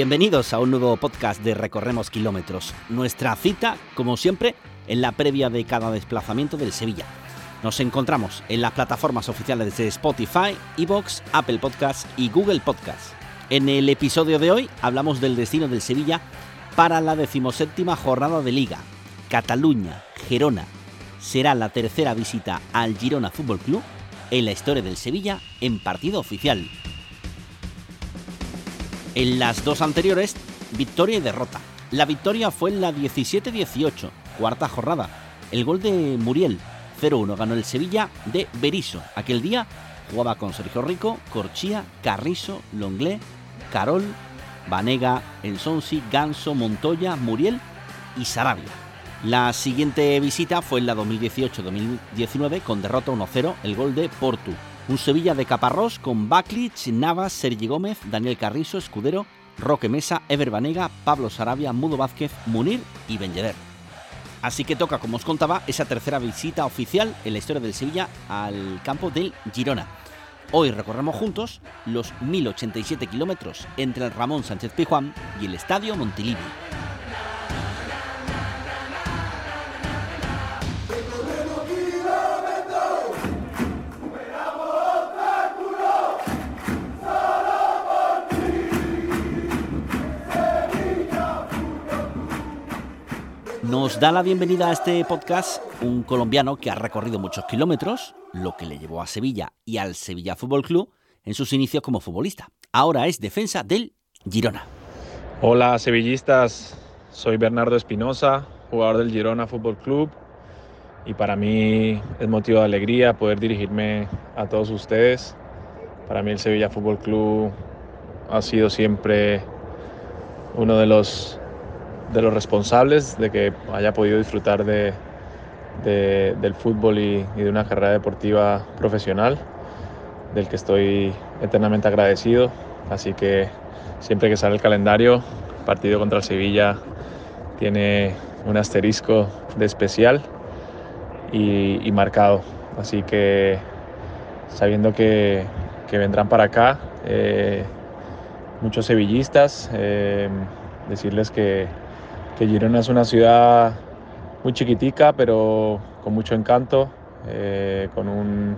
Bienvenidos a un nuevo podcast de Recorremos Kilómetros. Nuestra cita, como siempre, en la previa de cada desplazamiento del Sevilla. Nos encontramos en las plataformas oficiales de Spotify, Evox, Apple Podcasts y Google Podcasts. En el episodio de hoy hablamos del destino del Sevilla para la decimoséptima jornada de Liga. Cataluña, Gerona. Será la tercera visita al Girona Fútbol Club en la historia del Sevilla en partido oficial. En las dos anteriores, victoria y derrota. La victoria fue en la 17-18, cuarta jornada. El gol de Muriel, 0-1, ganó el Sevilla de Beriso. Aquel día jugaba con Sergio Rico, Corchía, Carrizo, Longlé, Carol, Vanega, Ensonsi, Ganso, Montoya, Muriel y Sarabia. La siguiente visita fue en la 2018-2019 con derrota 1-0, el gol de Portu. Un Sevilla de Caparrós con Baklic, Navas, Sergi Gómez, Daniel Carrizo, Escudero, Roque Mesa, Ever Banega, Pablo Sarabia, Mudo Vázquez, Munir y Benjeder. Así que toca, como os contaba, esa tercera visita oficial en la historia del Sevilla al campo del Girona. Hoy recorremos juntos los 1087 kilómetros entre el Ramón Sánchez Pijuán y el Estadio Montilivi. Nos da la bienvenida a este podcast un colombiano que ha recorrido muchos kilómetros, lo que le llevó a Sevilla y al Sevilla Fútbol Club en sus inicios como futbolista. Ahora es defensa del Girona. Hola sevillistas, soy Bernardo Espinosa, jugador del Girona Fútbol Club y para mí es motivo de alegría poder dirigirme a todos ustedes. Para mí el Sevilla Fútbol Club ha sido siempre uno de los de los responsables de que haya podido disfrutar de, de- del fútbol y, de una carrera deportiva profesional, del que estoy eternamente agradecido. Así que siempre que sale el calendario, partido contra el Sevilla tiene un asterisco de especial y, y marcado. Así que sabiendo que, que vendrán para acá eh, muchos sevillistas, eh, decirles que, que Girona es una ciudad muy chiquitica, pero con mucho encanto, eh, con, un,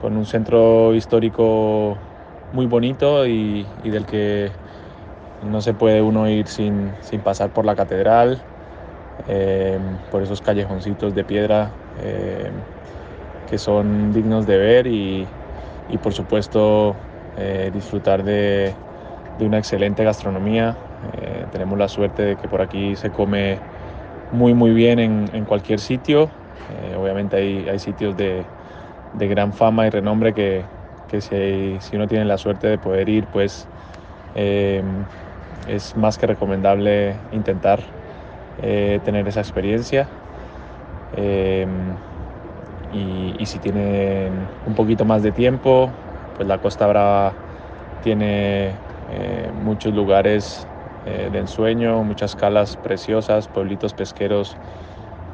con un centro histórico muy bonito y, del que no se puede uno ir sin, sin pasar por la catedral, eh, por esos callejoncitos de piedra eh, que son dignos de ver y, y por supuesto disfrutar de, de una excelente gastronomía. Eh, tenemos la suerte de que por aquí se come muy muy bien en, en cualquier sitio. Eh, obviamente hay, hay sitios de, de gran fama y renombre que, que si, si uno tiene la suerte de poder ir, pues eh, es más que recomendable intentar eh, tener esa experiencia. Eh, y, si tienen un poquito más de tiempo, pues la Costa Brava tiene muchos lugares eh, de ensueño, muchas calas preciosas, pueblitos pesqueros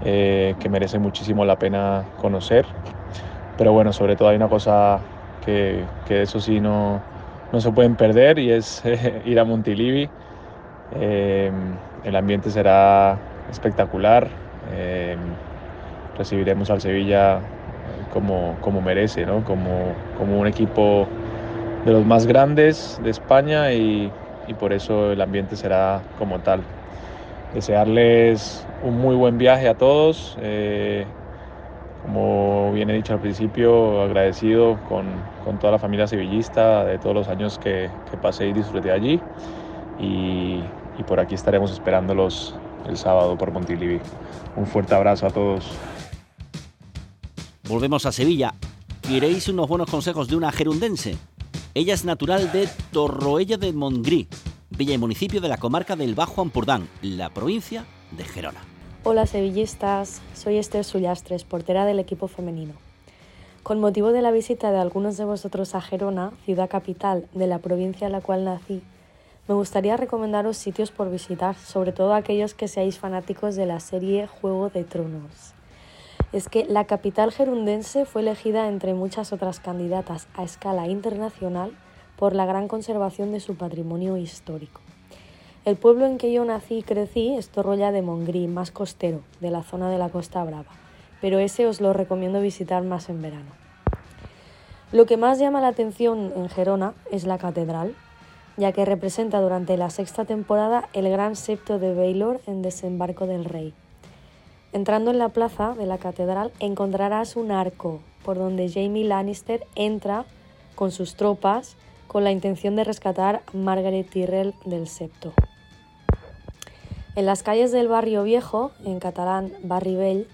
eh, que merecen muchísimo la pena conocer. Pero bueno, sobre todo hay una cosa que, que eso sí no, no se pueden perder y es eh, ir a Montilivi. Eh, el ambiente será espectacular. eh, recibiremos al Sevilla como, como merece, ¿no? como, como un equipo de los más grandes de España y, y por eso el ambiente será como tal. desearles un muy buen viaje a todos. Eh, como bien he dicho al principio, agradecido con, con, toda la familia sevillista de todos los años que, que pasé y disfruté allí. Y, y, por aquí estaremos esperándolos el sábado por Montilivi. Un fuerte abrazo a todos. Volvemos a Sevilla. ¿Queréis unos buenos consejos de una gerundense? Ella es natural de Torroella de Montgrí, villa y municipio de la comarca del Bajo Ampurdán, la provincia de Gerona. Hola sevillistas, soy Esther Sullastres, portera del equipo femenino. Con motivo de la visita de algunos de vosotros a Gerona, ciudad capital de la provincia en la cual nací, me gustaría recomendaros sitios por visitar, sobre todo aquellos que seáis fanáticos de la serie Juego de Tronos. Es que la capital gerundense fue elegida entre muchas otras candidatas a escala internacional por la gran conservación de su patrimonio histórico. El pueblo en que yo nací y crecí es Torroya de Montgrí, más costero, de la zona de la Costa Brava, pero ese os lo recomiendo visitar más en verano. Lo que más llama la atención en Gerona es la catedral, ya que representa durante la sexta temporada el gran septo de Baylor en Desembarco del Rey. Entrando en la plaza de la catedral encontrarás un arco por donde Jamie Lannister entra con sus tropas con la intención de rescatar a Margaret Tyrrell del septo. En las calles del barrio viejo, en catalán Barri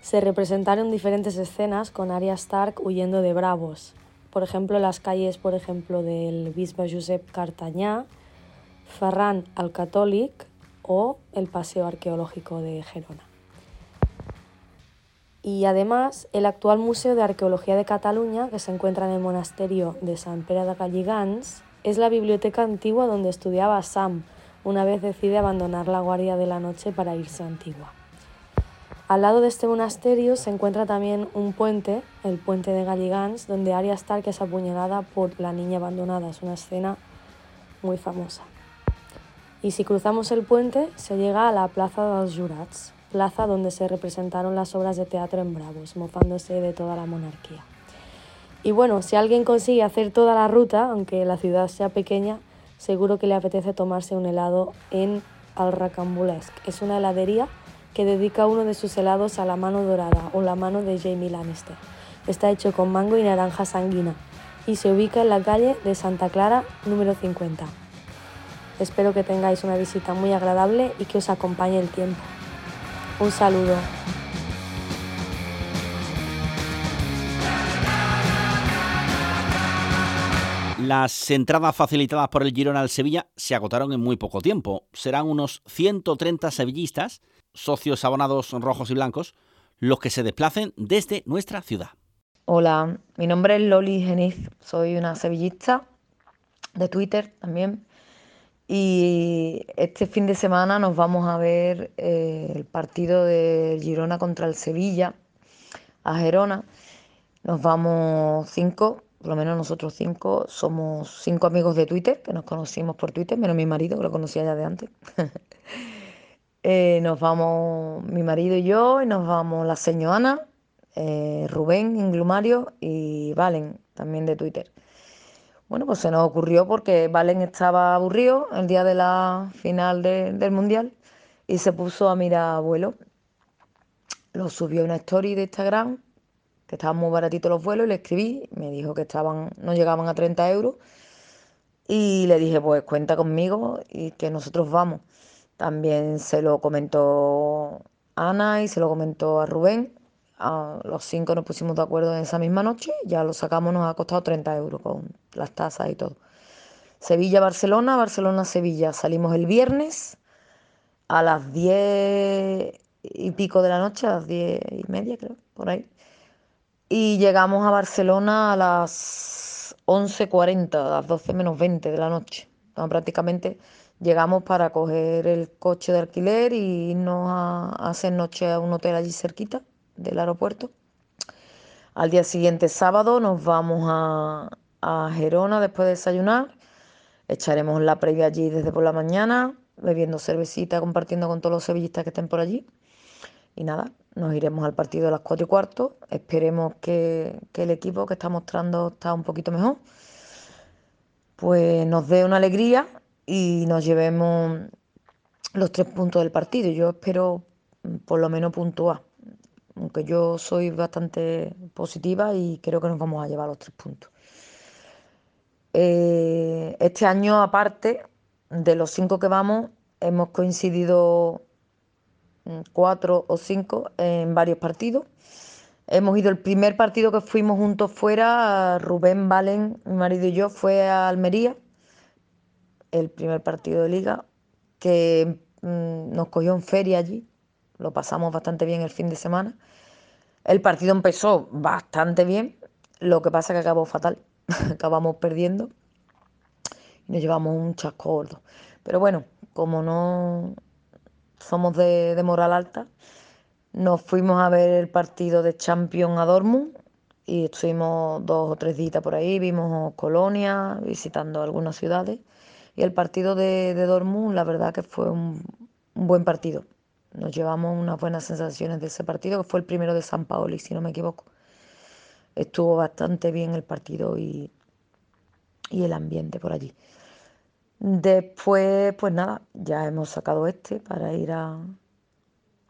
se representaron diferentes escenas con Arya Stark huyendo de bravos. Por ejemplo, las calles, por ejemplo, del bisbe Josep Cartañá, Ferran al Catòlic o el Paseo Arqueológico de Gerona. Y además, el actual Museo de Arqueología de Cataluña, que se encuentra en el monasterio de San Pere de Galligans, es la biblioteca antigua donde estudiaba Sam, una vez decide abandonar la guardia de la noche para irse a Antigua. Al lado de este monasterio se encuentra también un puente, el puente de Galligans, donde Arya Stark es apuñalada por la niña abandonada. Es una escena muy famosa. Y si cruzamos el puente, se llega a la Plaza de los Jurats, plaza donde se representaron las obras de teatro en Bravos, mofándose de toda la monarquía. Y bueno, si alguien consigue hacer toda la ruta, aunque la ciudad sea pequeña, seguro que le apetece tomarse un helado en Al Racambulesc. Es una heladería que dedica uno de sus helados a la mano dorada o la mano de Jamie Lannister. Está hecho con mango y naranja sanguina y se ubica en la calle de Santa Clara número 50. Espero que tengáis una visita muy agradable y que os acompañe el tiempo. Un saludo. Las entradas facilitadas por el Girona al Sevilla se agotaron en muy poco tiempo. Serán unos 130 sevillistas, socios abonados rojos y blancos, los que se desplacen desde nuestra ciudad. Hola, mi nombre es Loli Geniz, soy una sevillista de Twitter también. Y este fin de semana nos vamos a ver eh, el partido del Girona contra el Sevilla a Gerona. Nos vamos cinco por lo menos nosotros cinco somos cinco amigos de Twitter, que nos conocimos por Twitter, menos mi marido, que lo conocía ya de antes. eh, nos vamos mi marido y yo, y nos vamos la señora Ana, eh, Rubén Inglumario y Valen, también de Twitter. Bueno, pues se nos ocurrió porque Valen estaba aburrido el día de la final de, del Mundial y se puso a mirar abuelo. Lo subió a una story de Instagram que estaban muy baratitos los vuelos, y le escribí, me dijo que estaban, no llegaban a 30 euros, y le dije, pues cuenta conmigo y que nosotros vamos. También se lo comentó Ana y se lo comentó a Rubén. A los cinco nos pusimos de acuerdo en esa misma noche, ya lo sacamos, nos ha costado 30 euros con las tasas y todo. Sevilla-Barcelona, Barcelona-Sevilla. Salimos el viernes a las 10 y pico de la noche, a las 10 y media creo, por ahí y llegamos a Barcelona a las 11.40, a las 12 menos 20 de la noche. prácticamente llegamos para coger el coche de alquiler y irnos a, hacer noche a un hotel allí cerquita del aeropuerto. Al día siguiente, sábado, nos vamos a, a Gerona después de desayunar. Echaremos la previa allí desde por la mañana, bebiendo cervecita, compartiendo con todos los sevillistas que estén por allí. Y nada, nos iremos al partido a las 4 y cuarto. Esperemos que, el equipo que está mostrando está un poquito mejor. Pues nos dé una alegría y nos llevemos los tres puntos del partido. Yo espero mm, por lo menos puntuar, aunque yo soy bastante positiva y creo que nos vamos a llevar los tres puntos. Eh, este año, aparte de los cinco que vamos, hemos coincidido mm, cuatro o cinco en varios partidos. Hemos ido el primer partido que fuimos juntos fuera, Rubén Valen, mi marido y yo, fue a Almería, el primer partido de liga, que mm, nos cogió en feria allí, lo pasamos bastante bien el fin de semana. El partido empezó bastante bien, lo que pasa que acabó fatal, acabamos perdiendo y nos llevamos un chasco gordo. Pero bueno, como no somos de, moral alta, nos fuimos a ver el partido de Champions a Dortmund y estuvimos dos o tres días por ahí, vimos Colonia, visitando algunas ciudades. Y el partido de, de Dortmund, la verdad que fue un, buen partido. Nos llevamos unas buenas sensaciones de ese partido, que fue el primero de San Paoli, si no me equivoco. Estuvo bastante bien el partido y, y el ambiente por allí. Después, pues nada, ya hemos sacado este para ir a,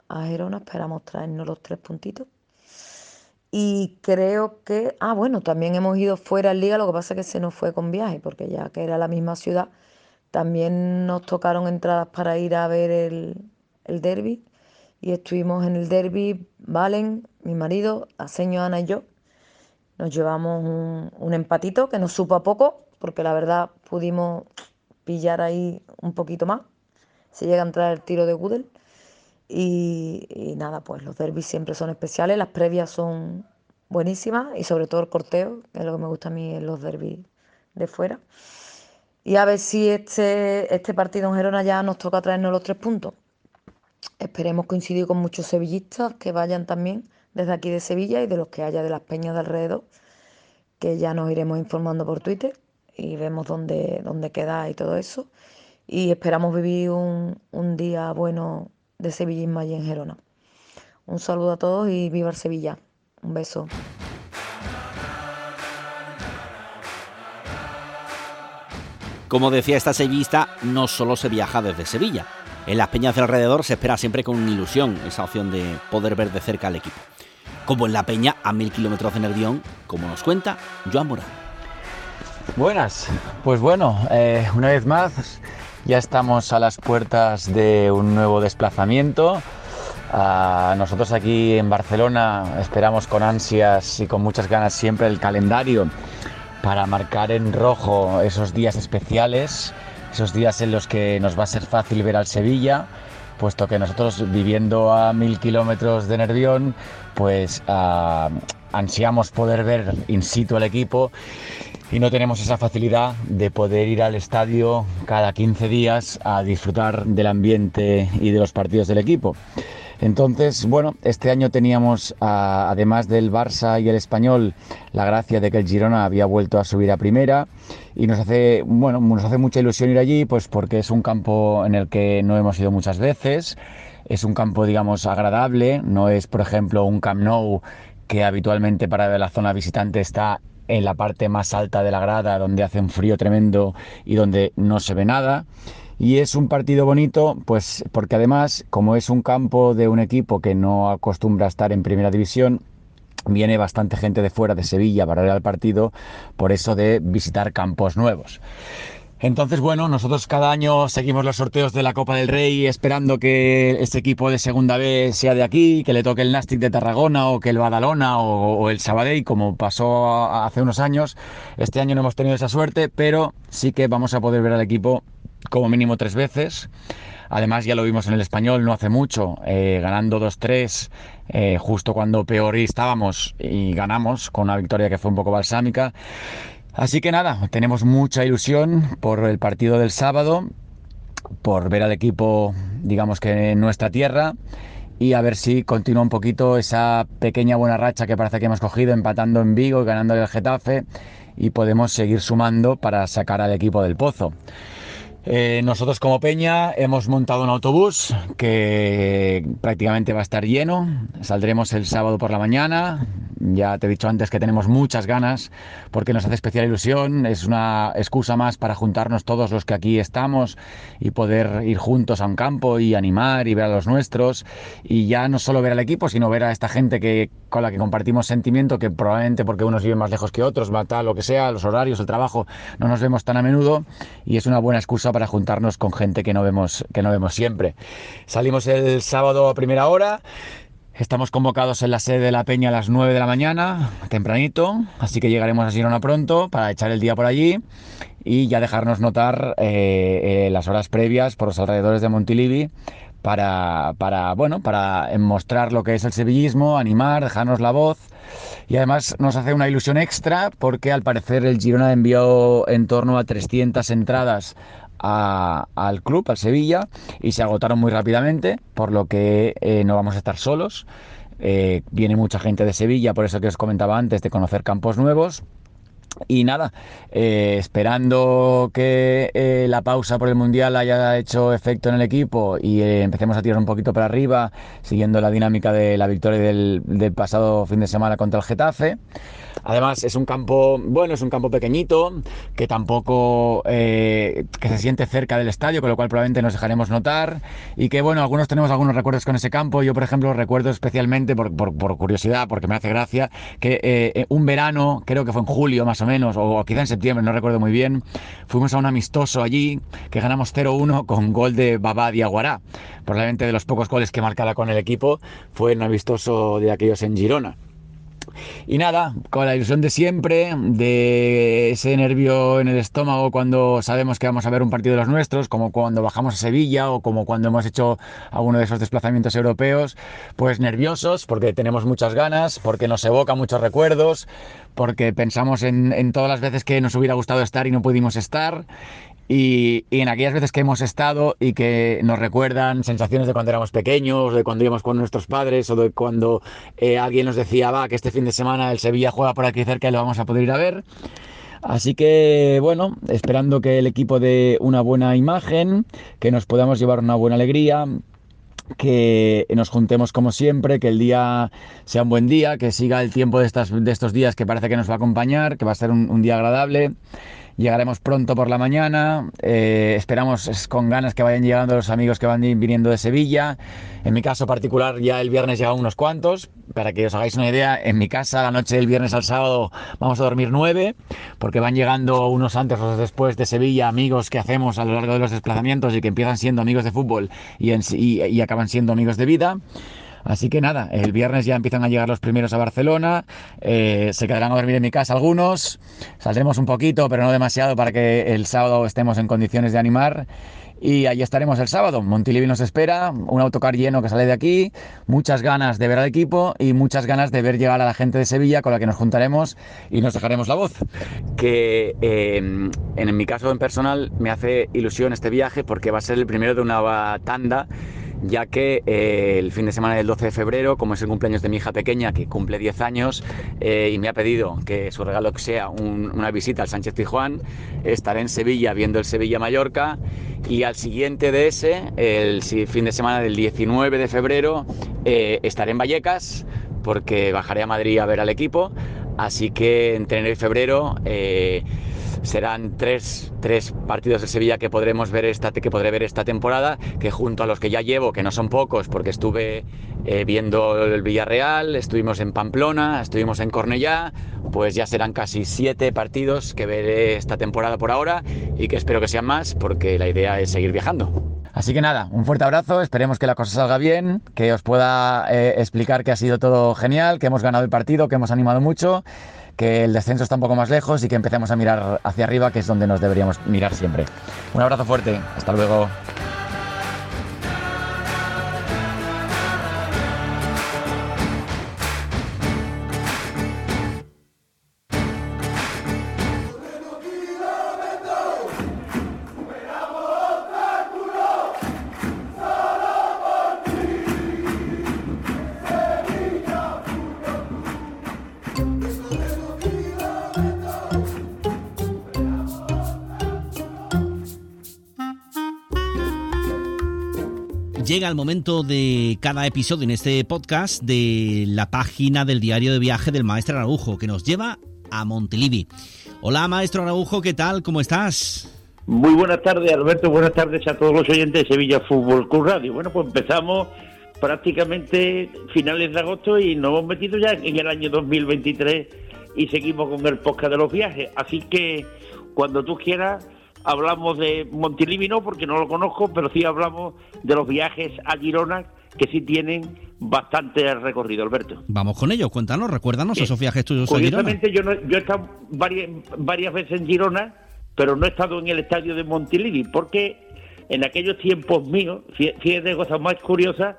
a Gerona, esperamos traernos los tres puntitos. Y creo que, ah, bueno, también hemos ido fuera en liga, lo que pasa es que se nos fue con viaje, porque ya que era la misma ciudad, también nos tocaron entradas para ir a ver el, el derby. Y estuvimos en el derby, Valen, mi marido, Aseño, Ana y yo. Nos llevamos un, empatito que nos supo a poco, porque la verdad pudimos pillar ahí un poquito más. Se llega a entrar el tiro de Gudel. Y, y, nada, pues los derbis siempre son especiales, las previas son buenísimas y sobre todo el corteo, que es lo que me gusta a mí en los derbis de fuera. Y a ver si este, este partido en Gerona ya nos toca traernos los tres puntos. Esperemos coincidir con muchos sevillistas que vayan también desde aquí de Sevilla y de los que haya de las peñas de alrededor, que ya nos iremos informando por Twitter y vemos dónde, dónde queda y todo eso. Y esperamos vivir un, un día bueno de sevillismo allí en Gerona. Un saludo a todos y viva el Sevilla. Un beso. Como decía esta sevillista, no solo se viaja desde Sevilla. En las peñas de alrededor se espera siempre con ilusión esa opción de poder ver de cerca al equipo. Como en la peña a mil kilómetros de Nervión, como nos cuenta Joan Morán. Buenas, pues bueno, eh, una vez más ya estamos a las puertas de un nuevo desplazamiento. Nosotros aquí en Barcelona esperamos con ansias y con muchas ganas siempre el calendario para marcar en rojo esos días especiales, esos días en los que nos va a ser fácil ver al Sevilla, puesto que nosotros viviendo a mil kilómetros de Nervión, pues uh, ansiamos poder ver in situ el equipo y no tenemos esa facilidad de poder ir al estadio cada 15 días a disfrutar del ambiente y de los partidos del equipo. Entonces, bueno, este año teníamos, además del Barça y el Español, la gracia de que el Girona había vuelto a subir a primera y nos hace, bueno, nos hace mucha ilusión ir allí, pues porque es un campo en el que no hemos ido muchas veces, es un campo, digamos, agradable, no es, por ejemplo, un Camp Nou que habitualmente para la zona visitante está en la parte más alta de la grada, donde hace un frío tremendo y donde no se ve nada. Y es un partido bonito, pues porque además, como es un campo de un equipo que no acostumbra estar en primera división, viene bastante gente de fuera de Sevilla para ver al partido, por eso de visitar campos nuevos. Entonces, bueno, nosotros cada año seguimos los sorteos de la Copa del Rey esperando que este equipo de segunda B sea de aquí, que le toque el Nastic de Tarragona o que el Badalona o, o el Sabadell, como pasó hace unos años. Este año no hemos tenido esa suerte, pero sí que vamos a poder ver al equipo como mínimo tres veces. Además, ya lo vimos en el español no hace mucho, eh, ganando 2-3, eh, justo cuando peor estábamos y ganamos con una victoria que fue un poco balsámica. Así que nada, tenemos mucha ilusión por el partido del sábado, por ver al equipo, digamos que en nuestra tierra y a ver si continúa un poquito esa pequeña buena racha que parece que hemos cogido empatando en Vigo y ganando el Getafe y podemos seguir sumando para sacar al equipo del pozo. Eh, nosotros como Peña hemos montado un autobús que prácticamente va a estar lleno. Saldremos el sábado por la mañana, Ya te he dicho antes que tenemos muchas ganas porque nos hace especial ilusión. Es una excusa más para juntarnos todos los que aquí estamos y poder ir juntos a un campo y animar y ver a los nuestros. Y ya no solo ver al equipo, sino ver a esta gente que, con la que compartimos sentimiento, que probablemente porque unos viven más lejos que otros, tal, lo que sea, los horarios, el trabajo, no nos vemos tan a menudo y es una buena excusa para juntarnos con gente que no vemos, que no vemos siempre. Salimos el sábado a primera hora. Estamos convocados en la sede de la Peña a las 9 de la mañana, tempranito, así que llegaremos a Girona pronto para echar el día por allí y ya dejarnos notar eh, eh, las horas previas por los alrededores de Montilivi para, para, bueno, para mostrar lo que es el sevillismo, animar, dejarnos la voz y además nos hace una ilusión extra porque al parecer el Girona envió en torno a 300 entradas al club, al Sevilla, y se agotaron muy rápidamente, por lo que eh, no vamos a estar solos. Eh, viene mucha gente de Sevilla, por eso que os comentaba antes, de conocer campos nuevos. Y nada, eh, esperando que la pausa por el Mundial haya hecho efecto en el equipo y empecemos a tirar un poquito para arriba, siguiendo la dinámica de la victoria del, del pasado fin de semana contra el Getafe. Además es un campo, bueno, es un campo pequeñito, que tampoco, eh, que se siente cerca del estadio, con lo cual probablemente nos dejaremos notar. Y que bueno, algunos tenemos algunos recuerdos con ese campo. Yo, por ejemplo, recuerdo especialmente, por, curiosidad, porque me hace gracia, que eh, un verano, creo que fue en julio más o menos, o quizá en septiembre, no recuerdo muy bien, fuimos a un amistoso allí, que ganamos 0-1 con gol de Babá Diaguará. Probablemente de los pocos goles que marcara con el equipo, fue un amistoso de aquellos en Girona. Y nada, con la ilusión de siempre, de ese nervio en el estómago cuando sabemos que vamos a ver un partido de los nuestros, como cuando bajamos a Sevilla o como cuando hemos hecho alguno de esos desplazamientos europeos, pues nerviosos porque tenemos muchas ganas, porque nos evoca muchos recuerdos, porque pensamos en, en todas las veces que nos hubiera gustado estar y no pudimos estar y, en aquellas veces que hemos estado y que nos recuerdan sensaciones de cuando éramos pequeños, de cuando íbamos con nuestros padres o de cuando eh, alguien nos decía, va, que este fin de semana el Sevilla juega por aquí cerca y lo vamos a poder ir a ver. Así que bueno, esperando que el equipo dé una buena imagen, que nos podamos llevar una buena alegría, que nos juntemos como siempre, que el día sea un buen día, que siga el tiempo de, estas, de estos días que parece que nos va a acompañar, que va a ser un día agradable Llegaremos pronto por la mañana, eh, esperamos con ganas que vayan llegando los amigos que van viniendo de Sevilla. En mi caso particular ya el viernes llegan unos cuantos, para que os hagáis una idea, en mi casa la noche del viernes al sábado vamos a dormir nueve, porque van llegando unos antes o después de Sevilla amigos que hacemos a lo largo de los desplazamientos y que empiezan siendo amigos de fútbol y, y acaban siendo amigos de vida. Así que nada, el viernes ya empiezan a llegar los primeros a Barcelona, eh, se quedarán a dormir en mi casa algunos, saldremos un poquito, pero no demasiado para que el sábado estemos en condiciones de animar. Y ahí estaremos el sábado. Montilivi nos espera, un autocar lleno que sale de aquí, muchas ganas de ver al equipo y muchas ganas de ver llegar a la gente de Sevilla con la que nos juntaremos y nos dejaremos la voz. Que eh, en mi caso en personal me hace ilusión este viaje porque va a ser el primero de una tanda ya que eh, el fin de semana del 12 de febrero, como es el cumpleaños de mi hija pequeña, que cumple 10 años, eh, y me ha pedido que su regalo sea una visita al Sánchez Tijuán, estaré en Sevilla viendo el Sevilla-Mallorca, y al siguiente de ese, el fin de semana del 19 de febrero, eh, estaré en Vallecas, porque bajaré a Madrid a ver al equipo, así que entre enero y febrero serán tres, partidos de Sevilla que podremos ver esta, que podré ver esta temporada, que junto a los que ya llevo, que no son pocos, porque estuve eh, viendo el Villarreal, estuvimos en Pamplona, estuvimos en Cornellá, pues ya serán casi siete partidos que veré esta temporada por ahora y que espero que sean más, porque la idea es seguir viajando. Así que nada, un fuerte abrazo, esperemos que la cosa salga bien, que os pueda eh, explicar que ha sido todo genial, que hemos ganado el partido, que hemos animado mucho que el descenso está un poco más lejos y que empecemos a mirar hacia arriba, que es donde nos deberíamos mirar siempre. Un abrazo fuerte, hasta luego. Llega el momento de cada episodio en este podcast de la página del diario de viaje del maestro Araujo, que nos lleva a Montelivi. Hola, maestro Araujo, ¿qué tal? ¿Cómo estás? Muy buenas tardes, Alberto. Buenas tardes a todos los oyentes de Sevilla Fútbol Club Radio. Bueno, pues empezamos prácticamente finales de agosto y nos hemos metido ya en el año 2023 y seguimos con el podcast de los viajes. Así que cuando tú quieras hablamos de Montilivi, no porque no lo conozco, pero sí hablamos de los viajes a Girona que sí tienen bastante recorrido, Alberto. Vamos con ellos, cuéntanos, recuérdanos esos viajes tuyos a Girona. Yo, no, yo he estado varias, varias veces en Girona, pero no he estado en el estadio de Montilivi, porque en aquellos tiempos míos, fíjate cosas más curiosas,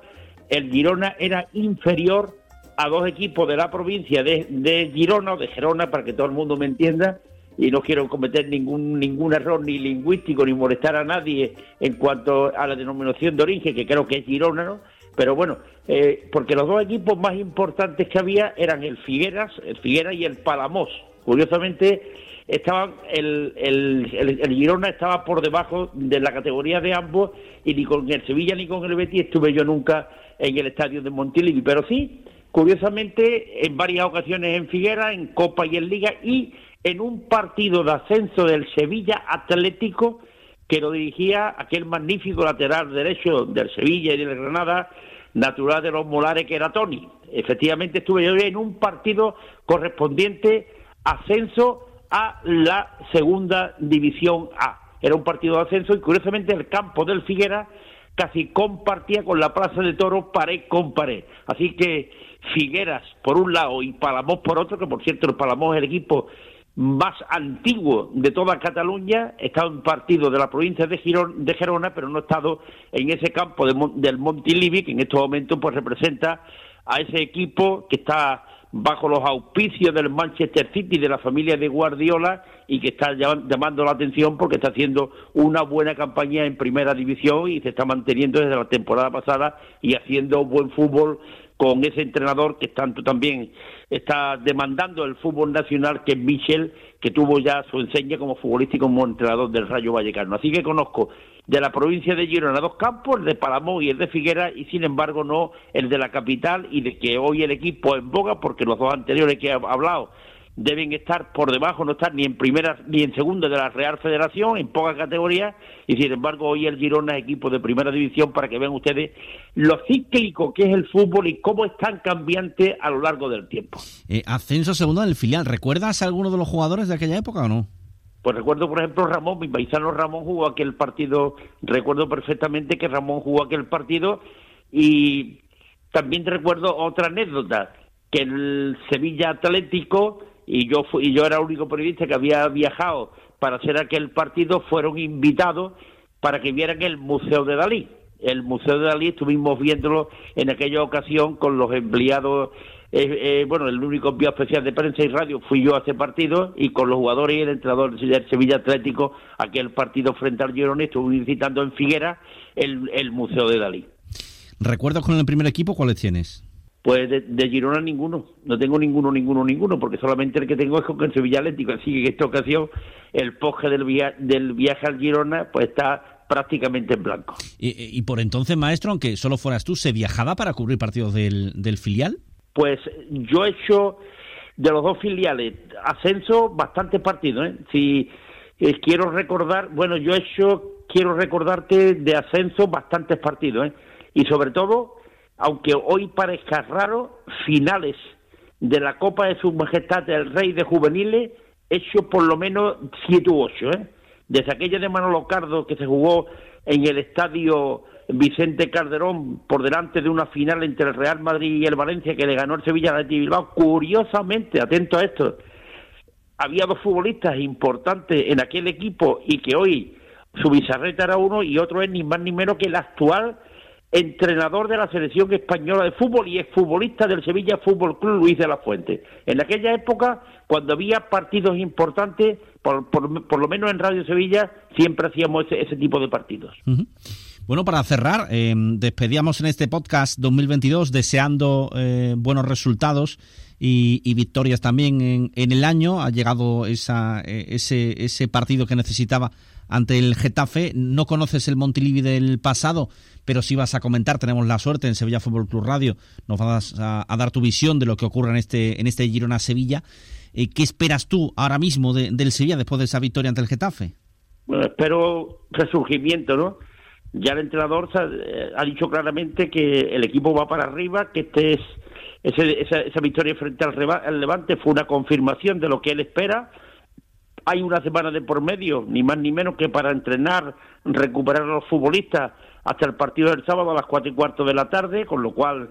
el Girona era inferior a dos equipos de la provincia de, de Girona o de Gerona, para que todo el mundo me entienda, y no quiero cometer ningún ningún error ni lingüístico ni molestar a nadie en cuanto a la denominación de origen, que creo que es Girona, ¿no? Pero bueno, eh, porque los dos equipos más importantes que había eran el Figueras, el Figueras y el Palamos. Curiosamente, estaban el, el, el, Girona estaba por debajo de la categoría de ambos y ni con el Sevilla ni con el Betis estuve yo nunca en el estadio de Montilivi, pero sí, curiosamente, en varias ocasiones en Figueras, en Copa y en Liga y en un partido de ascenso del Sevilla Atlético que lo dirigía aquel magnífico lateral derecho del Sevilla y del Granada, natural de los Molares, que era Tony. Efectivamente estuve yo en un partido correspondiente ascenso a la segunda división A. Era un partido de ascenso y curiosamente el campo del Figuera casi compartía con la Plaza de Toros pared con pared. Así que Figueras por un lado y Palamos por otro, que por cierto el Palamos es el equipo más antiguo de toda Cataluña, estado en partido de la provincia de, de Gerona, pero no he estado en ese campo del Montilivi, que en estos momentos pues representa a ese equipo que está bajo los auspicios del Manchester City de la familia de Guardiola y que está llamando la atención porque está haciendo una buena campaña en primera división y se está manteniendo desde la temporada pasada y haciendo buen fútbol con ese entrenador que tanto también está demandando el fútbol nacional, que es Michel, que tuvo ya su enseña como futbolista y como entrenador del Rayo Vallecano. Así que conozco de la provincia de Girona dos campos, el de Palamón y el de Figuera, y sin embargo no el de la capital y de que hoy el equipo en boga, porque los dos anteriores que he hablado deben estar por debajo, no estar ni en primera ni en segunda de la Real Federación, en poca categoría, y sin embargo hoy el Girona es equipo de primera división para que vean ustedes lo cíclico que es el fútbol y cómo es tan cambiante a lo largo del tiempo. Eh, ascenso segundo del filial, ¿recuerdas a alguno de los jugadores de aquella época o no? Pues recuerdo, por ejemplo, Ramón, mi paisano Ramón jugó aquel partido, recuerdo perfectamente que Ramón jugó aquel partido y también recuerdo otra anécdota, que el Sevilla Atlético y yo y yo era el único periodista que había viajado para hacer aquel partido, fueron invitados para que vieran el Museo de Dalí. El Museo de Dalí estuvimos viéndolo en aquella ocasión con los empleados, eh, eh, bueno, el único envío especial de prensa y radio fui yo a ese partido y con los jugadores y el entrenador del Sevilla Atlético, aquel partido frente al Girona, estuve visitando en Figuera el, el Museo de Dalí. ¿Recuerdas con el primer equipo cuáles tienes? Pues de, Girona ninguno, no tengo ninguno, ninguno, ninguno, porque solamente el que tengo es con el Sevilla Atlético, así que en esta ocasión el poje del, del viaje al Girona pues está prácticamente en blanco. ¿Y, por entonces, maestro, aunque solo fueras tú, se viajaba para cubrir partidos del, del filial? Pues yo he hecho de los dos filiales ascenso bastantes partidos. ¿eh? Si eh, quiero recordar, bueno, yo he hecho, quiero recordarte de ascenso bastantes partidos, ¿eh? y sobre todo aunque hoy parezca raro, finales de la Copa de Su Majestad el Rey de Juveniles, hecho por lo menos siete u ocho, ¿eh? Desde aquella de Manolo Cardo que se jugó en el estadio Vicente Calderón por delante de una final entre el Real Madrid y el Valencia que le ganó el Sevilla de Bilbao. Curiosamente, atento a esto, había dos futbolistas importantes en aquel equipo y que hoy su bizarreta era uno y otro es ni más ni menos que el actual entrenador de la selección española de fútbol y exfutbolista del Sevilla Fútbol Club Luis de la Fuente. En aquella época, cuando había partidos importantes, por, lo menos en Radio Sevilla, siempre hacíamos ese, tipo de partidos. Bueno, para cerrar, eh, despedíamos en este podcast 2022 deseando eh, buenos resultados y, victorias también en, el año. Ha llegado esa, eh, ese, ese partido que necesitaba ante el Getafe. No conoces el Montilivi del pasado, pero sí vas a comentar. Tenemos la suerte en Sevilla Fútbol Club Radio. Nos vas a, dar tu visión de lo que ocurre en este, en este Girona Sevilla. Eh, ¿Qué esperas tú ahora mismo del Sevilla después de esa victoria ante el Getafe? Bueno, espero resurgimiento, ¿no? Ya el entrenador eh, ha dicho claramente que el equipo va para arriba, que este es esa, esa, victoria frente al, Levante fue una confirmación de lo que él espera. Hay una semana de por medio, ni más ni menos que para entrenar, recuperar a los futbolistas hasta el partido del sábado a las cuatro y cuarto de la tarde, con lo cual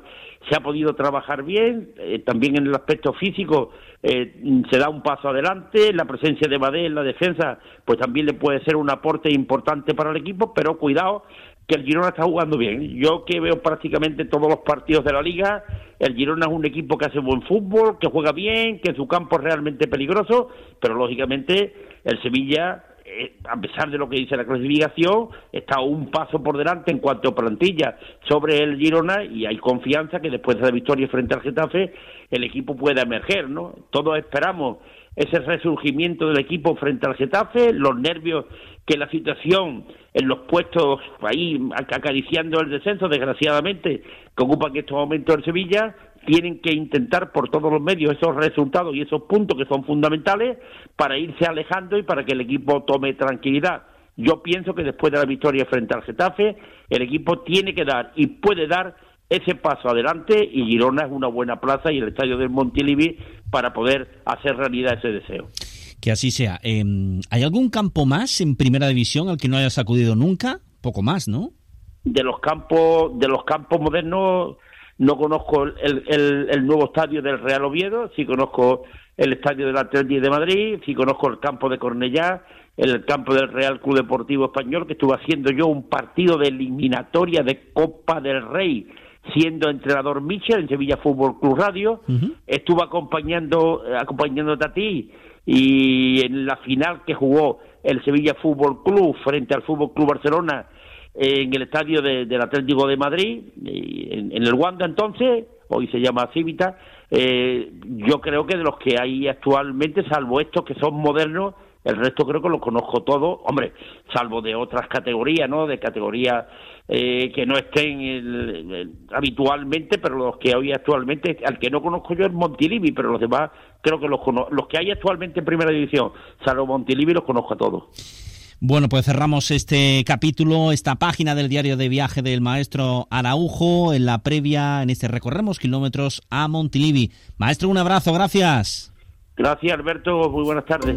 se ha podido trabajar bien. Eh, también en el aspecto físico eh, se da un paso adelante. La presencia de Badé en la defensa, pues también le puede ser un aporte importante para el equipo, pero cuidado que el Girona está jugando bien. Yo que veo prácticamente todos los partidos de la liga, el Girona es un equipo que hace buen fútbol, que juega bien, que en su campo es realmente peligroso, pero lógicamente el Sevilla, eh, a pesar de lo que dice la clasificación, está un paso por delante en cuanto a plantilla sobre el Girona y hay confianza que después de la victoria frente al Getafe el equipo pueda emerger, ¿no? Todos esperamos ese resurgimiento del equipo frente al Getafe, los nervios que la situación en los puestos ahí acariciando el descenso, desgraciadamente, que ocupan en estos momentos el Sevilla, tienen que intentar por todos los medios esos resultados y esos puntos que son fundamentales para irse alejando y para que el equipo tome tranquilidad. Yo pienso que después de la victoria frente al Getafe, el equipo tiene que dar y puede dar ese paso adelante y Girona es una buena plaza y el estadio del Montilivi para poder hacer realidad ese deseo. Que así sea. Em, ¿Hay algún campo más en primera división al que no hayas acudido nunca? Poco más, ¿no? De los campos, de los campos modernos no conozco el, el, nuevo estadio del Real Oviedo, sí conozco el estadio del Atlético de Madrid, sí conozco el campo de Cornellá, el campo del Real Club Deportivo Español, que estuve haciendo yo un partido de eliminatoria de Copa del Rey siendo entrenador Michel en Sevilla Fútbol Club Radio, estuvo acompañando acompañándote a ti y en la final que jugó el Sevilla Fútbol Club frente al Fútbol Club Barcelona en el estadio del Atlético de Madrid, en, el Wanda entonces, hoy se llama Civita, eh, yo creo que de los que hay actualmente, salvo estos que son modernos, el resto creo que los conozco todos, hombre, salvo de otras categorías, ¿no? De categorías eh, que no estén habitualmente, pero los que hoy actualmente, al que no conozco yo es Montilivi, pero los demás creo que los, los que hay actualmente en primera división, salvo Montilivi, los conozco a todos. Bueno, pues cerramos este capítulo, esta página del diario de viaje del maestro Araujo, en la previa, en este recorremos kilómetros a Montilivi. Maestro, un abrazo, gracias. Gracias, Alberto, muy buenas tardes.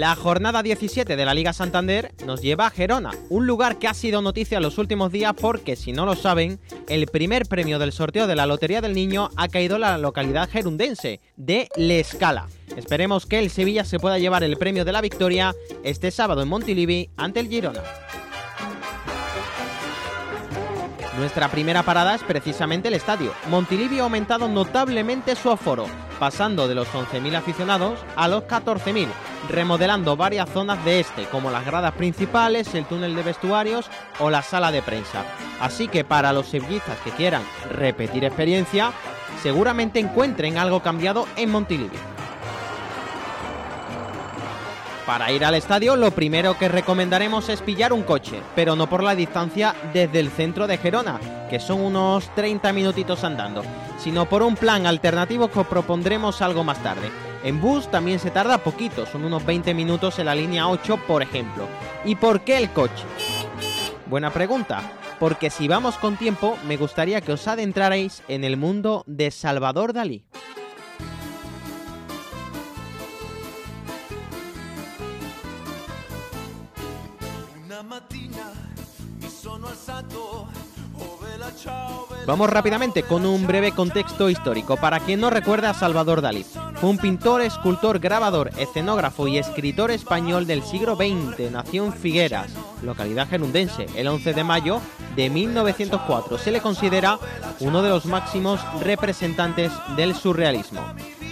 La jornada 17 de la Liga Santander nos lleva a Gerona, un lugar que ha sido noticia en los últimos días porque, si no lo saben, el primer premio del sorteo de la Lotería del Niño ha caído en la localidad gerundense de Le Escala. Esperemos que el Sevilla se pueda llevar el premio de la victoria este sábado en Montilivi ante el Girona. Nuestra primera parada es precisamente el estadio. Montilivi ha aumentado notablemente su aforo, pasando de los 11.000 aficionados a los 14.000, remodelando varias zonas de este, como las gradas principales, el túnel de vestuarios o la sala de prensa. Así que para los sevillistas que quieran repetir experiencia, seguramente encuentren algo cambiado en Montilivi. Para ir al estadio lo primero que recomendaremos es pillar un coche, pero no por la distancia desde el centro de Gerona, que son unos 30 minutitos andando, sino por un plan alternativo que os propondremos algo más tarde. En bus también se tarda poquito, son unos 20 minutos en la línea 8 por ejemplo. ¿Y por qué el coche? Buena pregunta, porque si vamos con tiempo me gustaría que os adentrarais en el mundo de Salvador Dalí. Vamos rápidamente con un breve contexto histórico para quien no recuerda a Salvador Dalí. Fue un pintor, escultor, grabador, escenógrafo y escritor español del siglo XX. Nació en Figueras, localidad gerundense, el 11 de mayo de 1904. Se le considera uno de los máximos representantes del surrealismo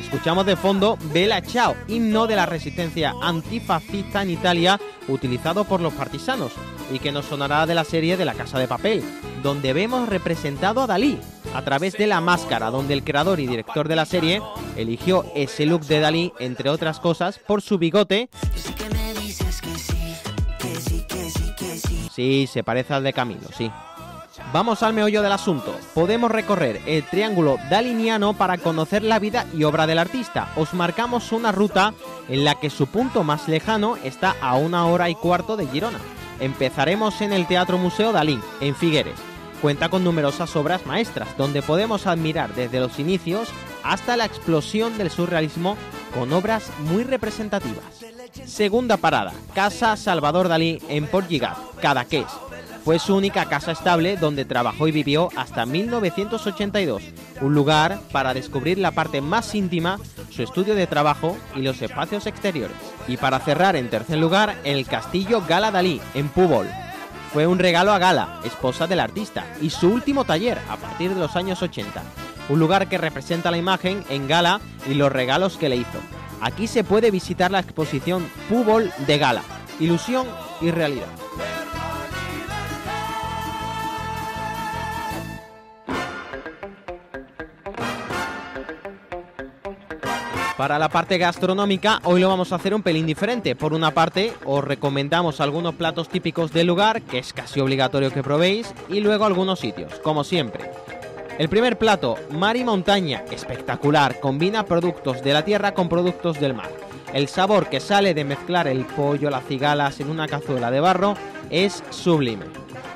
Escuchamos de fondo Bella Ciao, himno de la resistencia antifascista en Italia utilizado por los partisanos y que nos sonará de la serie de la Casa de Papel, donde vemos representado a Dalí a través de la máscara, donde el creador y director de la serie eligió ese look de Dalí, entre otras cosas, por su bigote. Sí, se parece al de Camilo, sí. Vamos al meollo del asunto. Podemos recorrer el triángulo daliniano para conocer la vida y obra del artista. Os marcamos una ruta en la que su punto más lejano está a una hora y cuarto de Girona. Empezaremos en el Teatro Museo Dalí, en Figueres. Cuenta con numerosas obras maestras, donde podemos admirar desde los inicios hasta la explosión del surrealismo con obras muy representativas. Segunda parada, Casa Salvador Dalí en Port Cadaqués. Fue su única casa estable donde trabajó y vivió hasta 1982, un lugar para descubrir la parte más íntima, su estudio de trabajo y los espacios exteriores. Y para cerrar en tercer lugar, el Castillo Gala Dalí en Púbol. Fue un regalo a Gala, esposa del artista, y su último taller a partir de los años 80. Un lugar que representa la imagen en Gala y los regalos que le hizo. Aquí se puede visitar la exposición Púbol de Gala, ilusión y realidad. Para la parte gastronómica, hoy lo vamos a hacer un pelín diferente. Por una parte, os recomendamos algunos platos típicos del lugar, que es casi obligatorio que probéis, y luego algunos sitios, como siempre. El primer plato, mar y montaña, espectacular, combina productos de la tierra con productos del mar. El sabor que sale de mezclar el pollo, las cigalas en una cazuela de barro es sublime.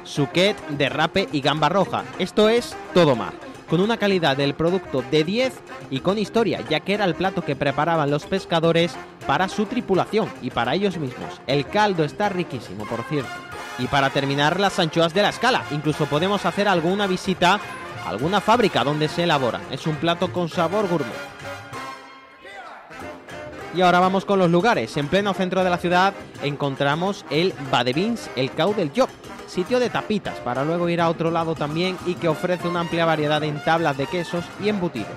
Suquet, derrape y gamba roja, esto es todo mar con una calidad del producto de 10 y con historia, ya que era el plato que preparaban los pescadores para su tripulación y para ellos mismos. El caldo está riquísimo, por cierto. Y para terminar, las anchoas de la escala. Incluso podemos hacer alguna visita a alguna fábrica donde se elaboran. Es un plato con sabor gourmet. Y ahora vamos con los lugares. En pleno centro de la ciudad encontramos el Badevins, el Cau del Job, sitio de tapitas para luego ir a otro lado también y que ofrece una amplia variedad en tablas de quesos y embutidos.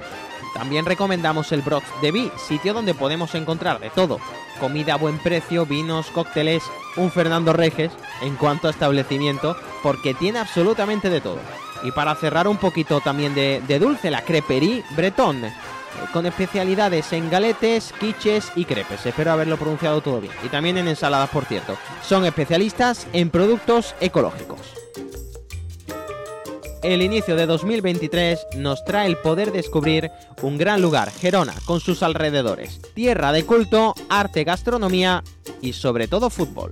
También recomendamos el Brox de Vi, sitio donde podemos encontrar de todo, comida a buen precio, vinos, cócteles, un Fernando Reges en cuanto a establecimiento, porque tiene absolutamente de todo. Y para cerrar un poquito también de, de dulce, la creperie Breton, con especialidades en galetes, quiches y crepes. Espero haberlo pronunciado todo bien. Y también en ensaladas, por cierto. Son especialistas en productos ecológicos. El inicio de 2023 nos trae el poder descubrir un gran lugar, Gerona, con sus alrededores. Tierra de culto, arte, gastronomía y sobre todo fútbol.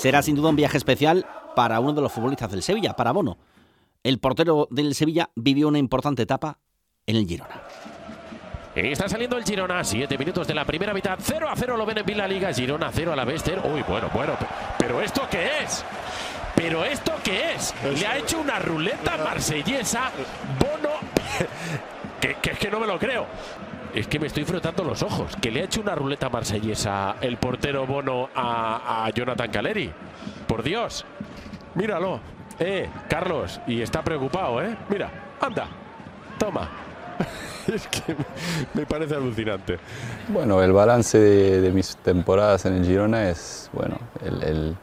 Será sin duda un viaje especial para uno de los futbolistas del Sevilla, para Bono. El portero del Sevilla vivió una importante etapa en el Girona. Está saliendo el Girona, siete minutos de la primera mitad, 0 a 0 lo ven en la Liga, Girona 0 a la Bester. Uy, bueno, bueno, pero ¿esto qué es? ¿Pero esto qué es? Le ha hecho una ruleta marsellesa, Bono, que, que es que no me lo creo es que me estoy frotando los ojos. Que le ha hecho una ruleta marsellesa el portero Bono a, Jonathan Caleri. Por Dios. Míralo. Eh, Carlos. Y está preocupado, ¿eh? Mira, anda. Toma. es que me parece alucinante. Bueno, el balance de, mis temporadas en el Girona es, bueno, el,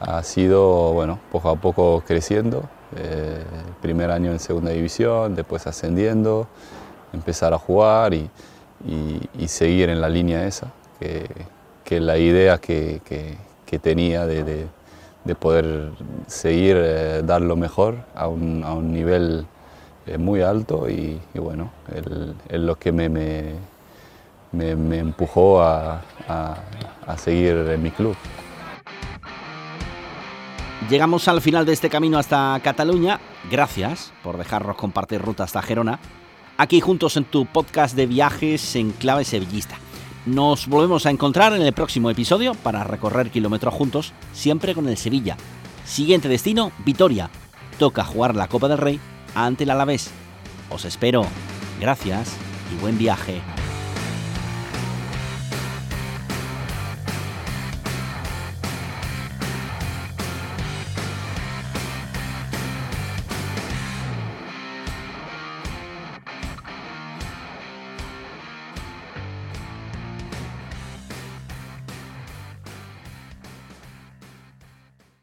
ha sido, bueno, poco a poco creciendo. Eh, primer año en segunda división, después ascendiendo empezar a jugar y, seguir en la línea esa, que, que la idea que, tenía de, poder seguir, eh, dar lo mejor a un, nivel eh, muy alto y, bueno, es lo que me, empujó a, a seguir en mi club. Llegamos al final de este camino hasta Cataluña. Gracias por dejarnos compartir ruta hasta Gerona aquí juntos en tu podcast de viajes en clave sevillista. Nos volvemos a encontrar en el próximo episodio para recorrer kilómetros juntos, siempre con el Sevilla. Siguiente destino, Vitoria. toca jugar la Copa del Rey ante el Alavés. Os espero. Gracias y buen viaje.